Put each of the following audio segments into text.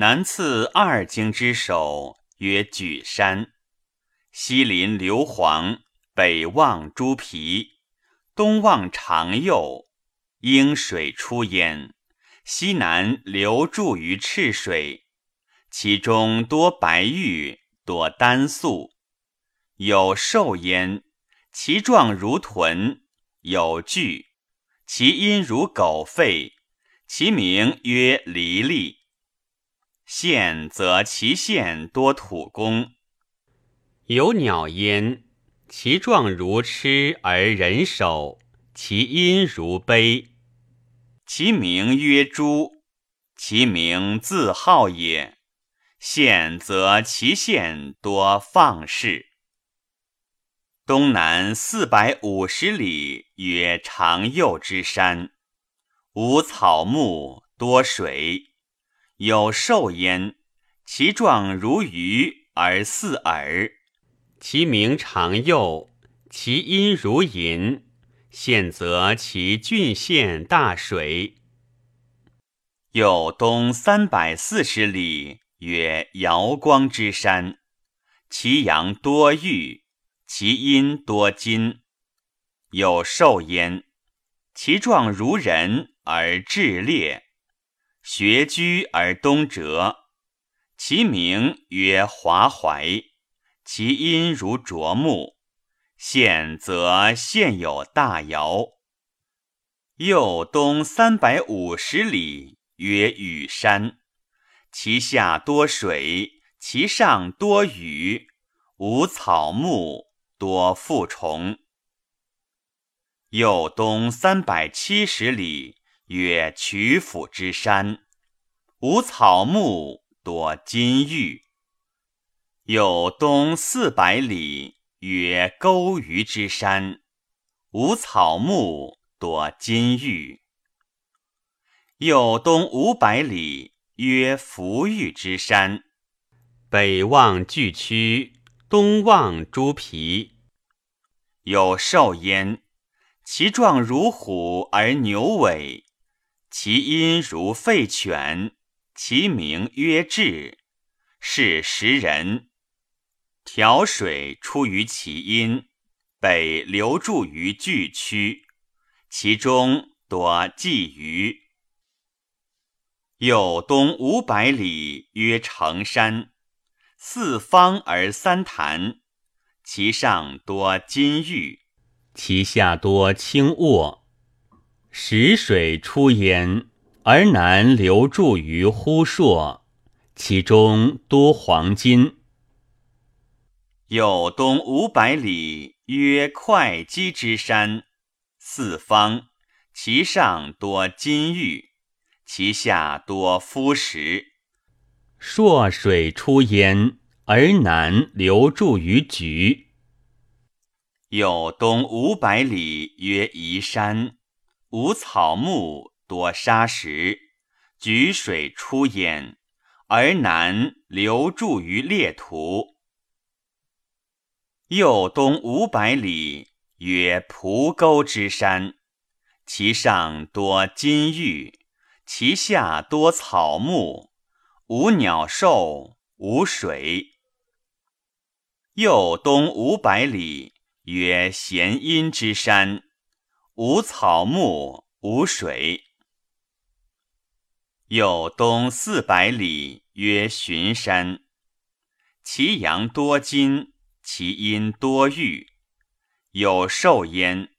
南次二京之首，曰举山。西临硫磺，北望朱皮，东望长右，应水出焉。西南流注于赤水，其中多白玉，多丹素，有兽焉，其状如豚；有巨，其音如狗吠，其名曰离离。县则其县多土工，有鸟焉，其状如痴而人首，其音如悲。其名曰朱，其名字号也。县则其县多放氏。东南四百五十里，曰长幼之山，无草木，多水。有兽焉，其状如鱼而似耳，其名长幼，其音如银。现则其郡县大水。又东三百四十里，曰瑶光之山，其阳多玉，其阴多金。有兽焉，其状如人而质烈。学居而东折，其名曰华怀，其音如啄木。现则现有大窑。又东三百五十里，曰雨山，其下多水，其上多雨，无草木，多负虫。又东三百七十里。曰曲阜之山，无草木，多金玉。有东四百里，曰钩鱼之山，无草木，多金玉。有东五百里，曰福玉之山，北望巨区，东望朱皮。有兽焉，其状如虎而牛尾。其音如吠犬，其名曰雉，是食人。调水出于其阴，北流注于巨区，其中多鲫鱼。又东五百里，曰成山，四方而三潭，其上多金玉，其下多青沃。石水出焉，而南流注于呼硕，其中多黄金。有东五百里，曰会稽之山，四方，其上多金玉，其下多夫石。朔水出焉，而南流注于橘。有东五百里，曰夷山。无草木，多沙石，举水出焉，而南流注于列图。右东五百里，曰蒲沟之山，其上多金玉，其下多草木，无鸟兽，无水。右东五百里，曰咸阴之山。无草木，无水。有东四百里，曰巡山，其阳多金，其阴多玉。有兽焉，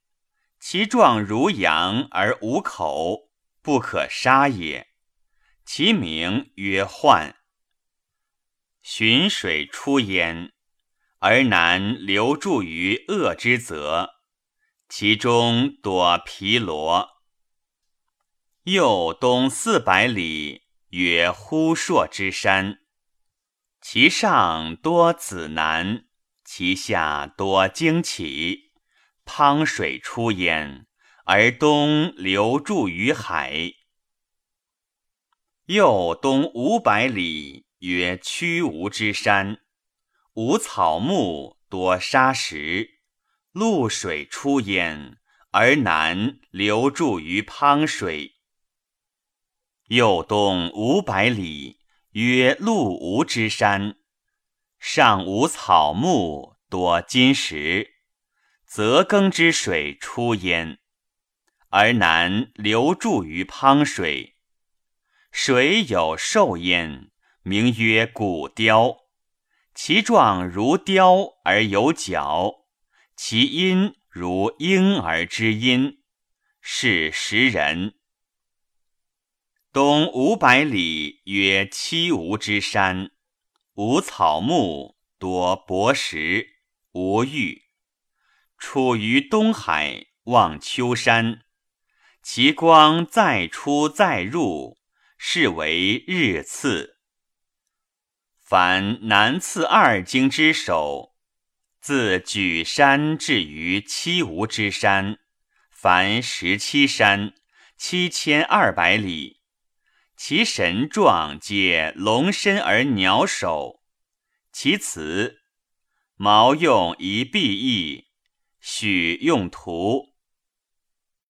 其状如羊而无口，不可杀也。其名曰涣。浔水出焉，而南流注于恶之泽。其中多皮罗。右东四百里，曰呼硕之山，其上多子南，其下多荆杞。滂水出焉，而东流注于海。右东五百里，曰曲吴之山，无草木，多沙石。陆水出焉，而南流注于滂水。右东五百里，曰陆无之山，上无草木，多金石，泽耕之水出焉，而南流注于滂水。水有兽焉，名曰古雕，其状如雕而有角，其音如婴儿之音，是时人。东五百里，曰七吴之山，无草木，多薄石，无玉。处于东海，望丘山，其光再出再入，是为日次。凡南次二经之首，自举山至于七吴之山，凡十七山，七千二百里。其神状皆龙身而鸟首，其词毛用一璧意，许用图